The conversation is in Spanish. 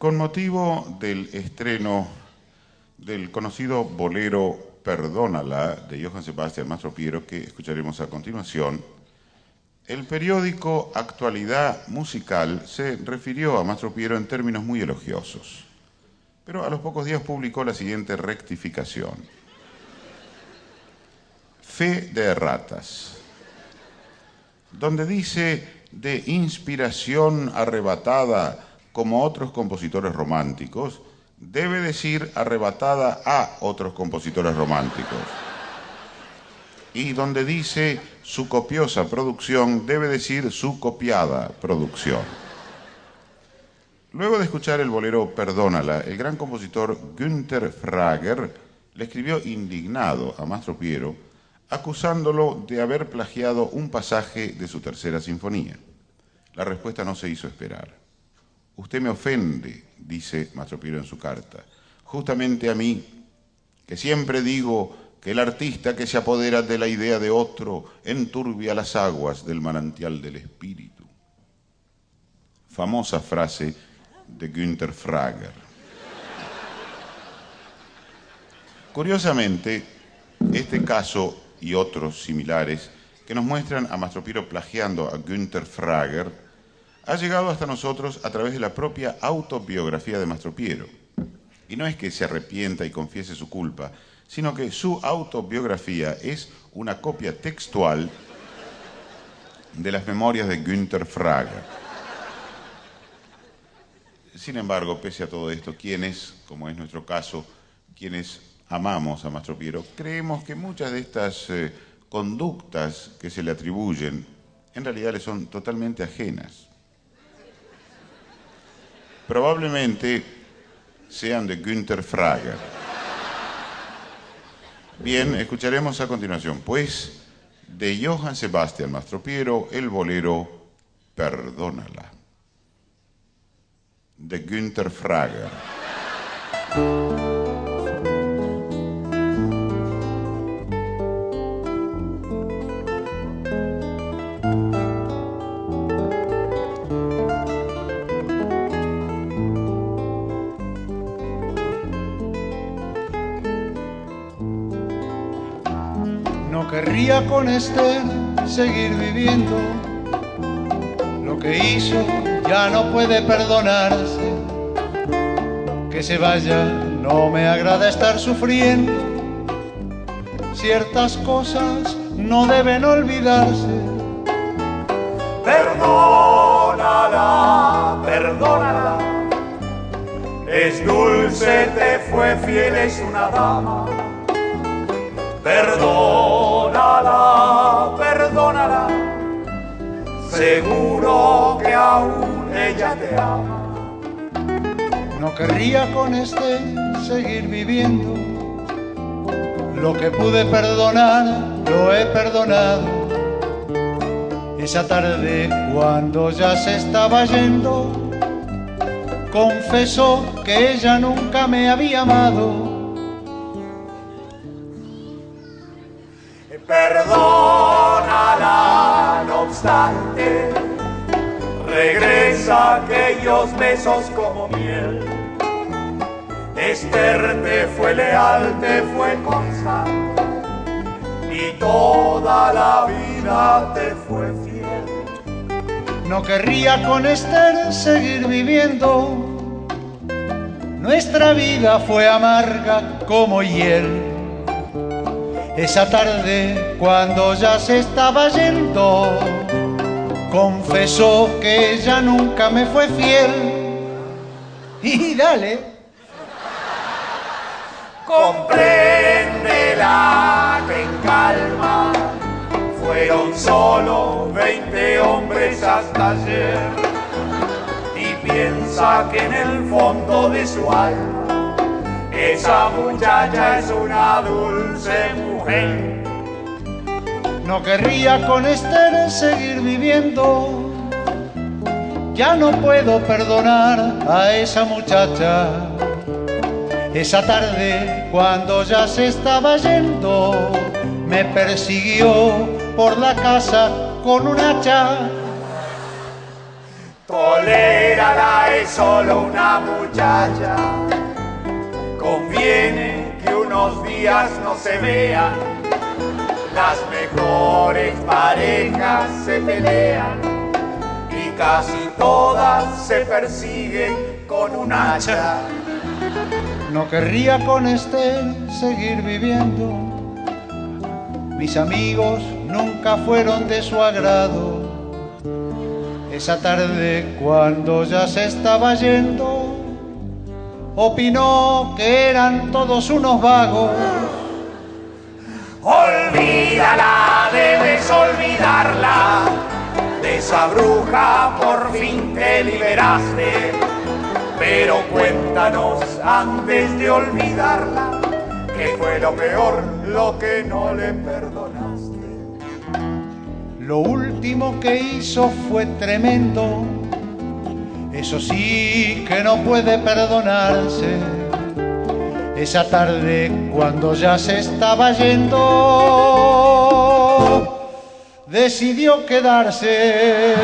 Con motivo del estreno del conocido bolero Perdónala de Johann Sebastian Mastropiero, que escucharemos a continuación, el periódico Actualidad Musical se refirió a Mastropiero en términos muy elogiosos, pero a los pocos días publicó la siguiente rectificación. Fe de ratas, donde dice de inspiración arrebatada como otros compositores románticos, debe decir arrebatada a otros compositores románticos. Y donde dice su copiosa producción, debe decir su copiada producción. Luego de escuchar el bolero Perdónala, el gran compositor Günther Frager le escribió indignado a Mastro Piero, acusándolo de haber plagiado un pasaje de su tercera sinfonía. La respuesta no se hizo esperar. Usted me ofende, dice Mastro Piero en su carta, justamente a mí, que siempre digo que el artista que se apodera de la idea de otro enturbia las aguas del manantial del espíritu. Famosa frase de Günther Frager. Curiosamente, este caso y otros similares que nos muestran a Mastro Piero plagiando a Günther Frager ha llegado hasta nosotros a través de la propia autobiografía de Mastro Piero. Y no es que se arrepienta y confiese su culpa, sino que su autobiografía es una copia textual de las memorias de Günther Frager. Sin embargo, pese a todo esto, quienes, como es nuestro caso, quienes amamos a Mastro Piero, creemos que muchas de estas eh, conductas que se le atribuyen en realidad le son totalmente ajenas probablemente sean de Günther Frager. Bien, escucharemos a continuación, pues, de Johann Sebastian Mastropiero, el bolero Perdónala, de Günther Con Esther seguir viviendo. Lo que hizo ya no puede perdonarse. Que se vaya, no me agrada estar sufriendo. Ciertas cosas no deben olvidarse. Perdónala, perdónala. Es dulce, te fue fiel, es una dama. Perdónala seguro que aún ella te ama. No querría con este seguir viviendo, lo que pude perdonar, lo he perdonado. Esa tarde cuando ya se estaba yendo, confesó que ella nunca me había amado regresa aquellos besos como miel. Esther te fue leal, te fue constante y toda la vida te fue fiel. No querría con Esther seguir viviendo. Nuestra vida fue amarga como hiel esa tarde, cuando ya se estaba yendo, confesó que ella nunca me fue fiel. Y dale. Compréndela en calma. Fueron solo 20 hombres hasta ayer. Y piensa que en el fondo de su alma esa muchacha es una dulce mujer. No querría con Esther seguir viviendo. Ya no puedo perdonar a esa muchacha. Esa tarde, cuando ya se estaba yendo, me persiguió por la casa con un hacha. Tolérala, es solo una muchacha. Conviene que unos días no se vean. Las mejores parejas se pelean y casi todas se persiguen con un hacha. No querría con Estel seguir viviendo. Mis amigos nunca fueron de su agrado. Esa tarde cuando ya se estaba yendo, opinó que eran todos unos vagos. Debes olvidarla. De esa bruja por fin te liberaste. Pero cuéntanos antes de olvidarla, ¿qué fue lo peor, lo que no le perdonaste? Lo último que hizo fue tremendo, eso sí que no puede perdonarse esa tarde cuando ya se estaba yendo, decidió quedarse.